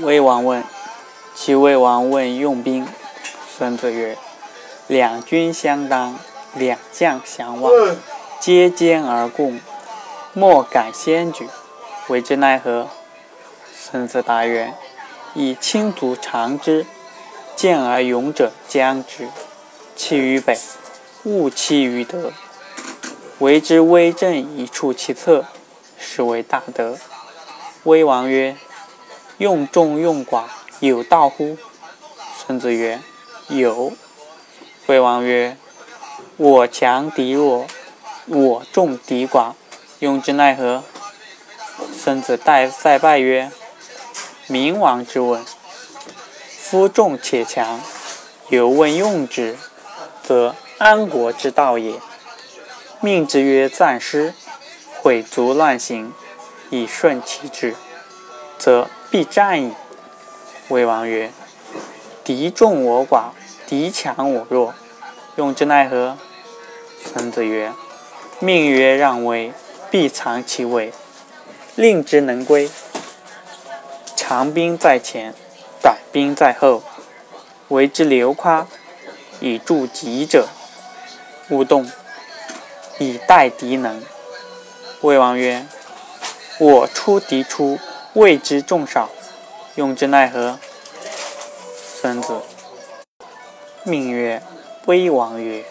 魏王问：“齐魏王问用兵。”孙子曰：“两军相当，两将相望，皆肩而共，莫敢先举，为之奈何？”孙子答曰：“以轻足长之，健而勇者将之。弃于北，勿弃于德。为之威震以处其侧，是为大德。”魏王曰：“用众用寡，有道乎？”孙子曰：“有。”魏王曰：“我强敌弱，我众敌寡，用之奈何？”孙子代再拜曰：“明王之问，夫众且强，犹问用之，则安国之道也。命之曰暂失，毁足乱行。”以顺其志，则必战矣。魏王曰：“敌众我寡，敌强我弱，用之奈何？”孙子曰：“命曰让位，必藏其位，令之能归。长兵在前，短兵在后，为之流夸，以助己者。勿动，以待敌能。”魏王曰。我出敌出，谓之众少，用之奈何？孙子命曰：“威王曰：‘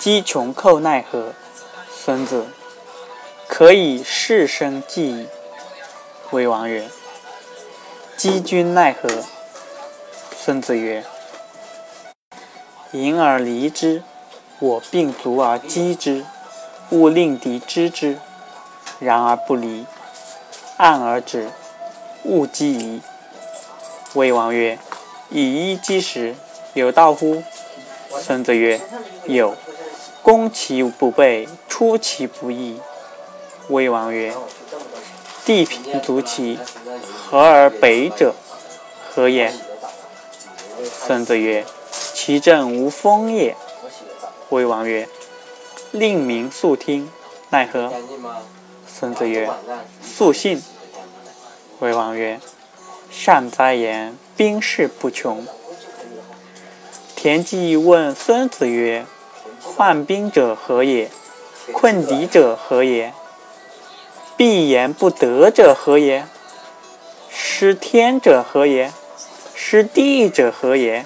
击穷寇奈何？’孙子可以事生计矣。威王曰：‘击军奈何？’孙子曰：‘迎而离之，我并足而击之，勿令敌知之。’然而不离，暗而止，勿击夷。魏王曰：“以一击十，有道乎？”孙子曰：“有。攻其不备，出其不意。”魏王曰：“地平足齐，和而北者，何也？”孙子曰：“其政无风也。”魏王曰：“令民肃听，奈何？”孙子曰：“素信。”魏王曰：“善哉言，兵士不穷。”田忌问孙子曰：“患兵者何也？困敌者何也？必言不得者何也？失天者何也？失地者何也？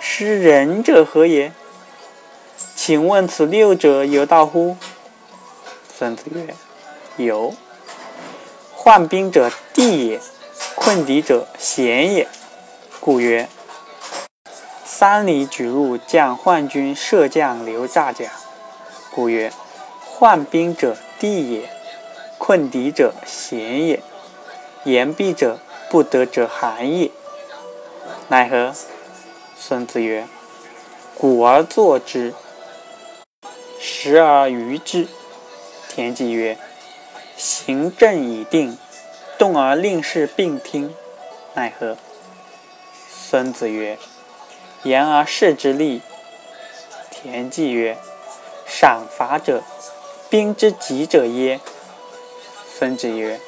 失人者何也？请问此六者有道乎？”孙子曰。有患兵者地也，困敌者险也。故曰：三里举入将患军射将留诈甲。故曰：患兵者地也，困敌者险也，言必者不得者寒也。奈何？孙子曰：古而作之，时而娱之。田忌曰。行政已定，动而令事并听，奈何？孙子曰：“言而事之利。”田忌曰：“赏罚者，兵之极者耶？”孙子曰：“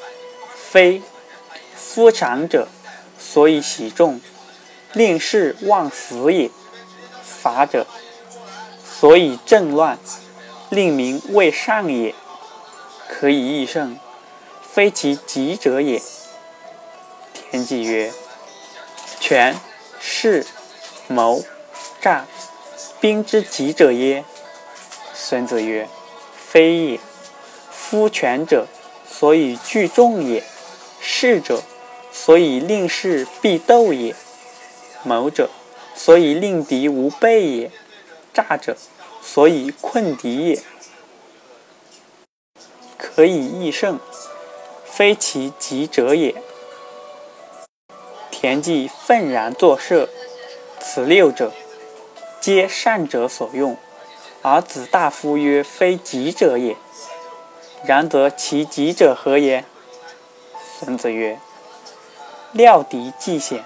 非。夫赏者，所以喜众，令事忘死也；罚者，所以政乱，令民畏上也。”可以易胜，非其急者也。田忌曰：“权、势、谋、诈，兵之极者耶？”孙子曰：“非也。夫权者，所以聚众也；势者，所以令事必斗也；谋者，所以令敌无备也；诈者，所以困敌也。”可以易胜，非其急者也。田忌愤然作射，此六者，皆善者所用。而子大夫曰：“非急者也。”然则其急者何也？孙子曰：“料敌计险，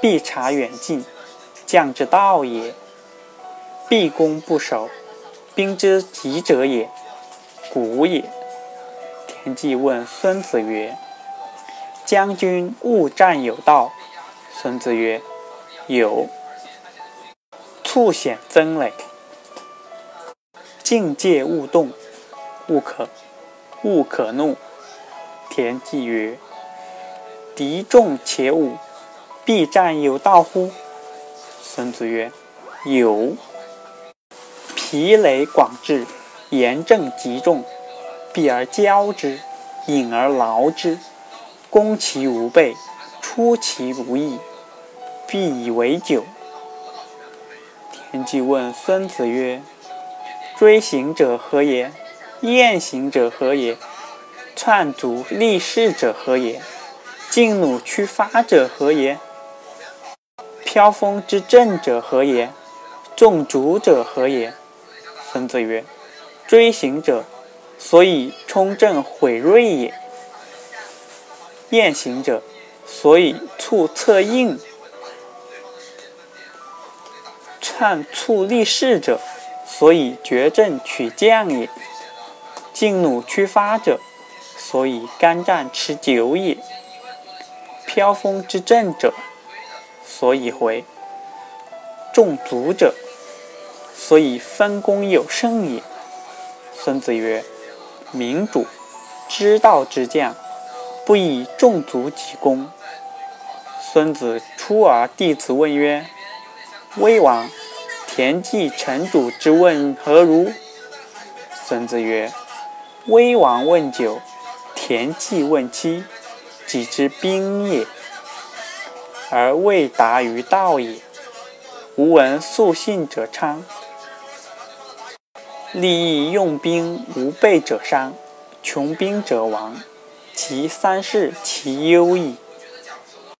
必察远近，将之道也。必攻不守，兵之急者也，古也。”田忌问孙子曰：“将军勿战有道。孙子曰：有。促显增累，境界勿动，勿可，勿可怒。田忌曰：敌众且武，必战有道乎？孙子曰：有。疲累广志，严正极重，避而交之，引而劳之，攻其无备，出其不意，必以为久。田忌问孙子曰：“追行者何也？雁行者何也？篡足立事者何也？劲弩屈发者何也？飘风之阵者何也？众逐者何也？”孙子曰：“追行者，所以冲阵毁锐也；雁行者，所以促策应。”汉促立事者，所以决阵取将也；劲弩屈发者，所以干战持久也；飘风之阵者，所以回；众卒者，所以分工有胜也。孙子曰：“民主之道之将，不以众卒己功。”孙子出而弟子问曰：“威王。”田忌、城主之问何如？孙子曰：“威王问九，田忌问七，己之兵也，而未达于道也。吾闻素信者昌，利益用兵无备者伤，穷兵者亡。其三世，其忧矣。”